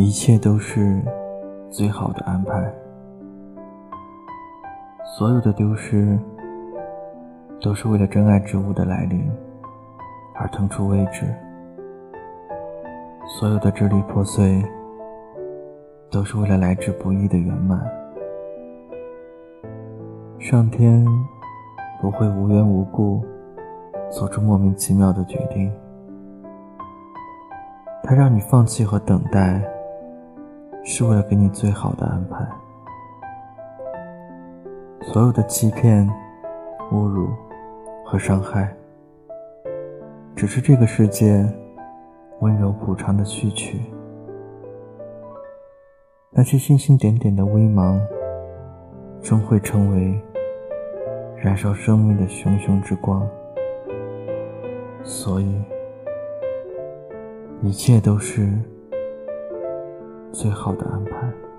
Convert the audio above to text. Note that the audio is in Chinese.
一切都是最好的安排。所有的丢失，都是为了真爱之物的来临而腾出位置；所有的支离破碎，都是为了来之不易的圆满。上天不会无缘无故做出莫名其妙的决定，他让你放弃和等待，是为了给你最好的安排。所有的欺骗、侮辱和伤害，只是这个世界温柔补偿的序曲。那些星星点点的微芒，终会成为燃烧生命的熊熊之光。所以，一切都是最好的安排。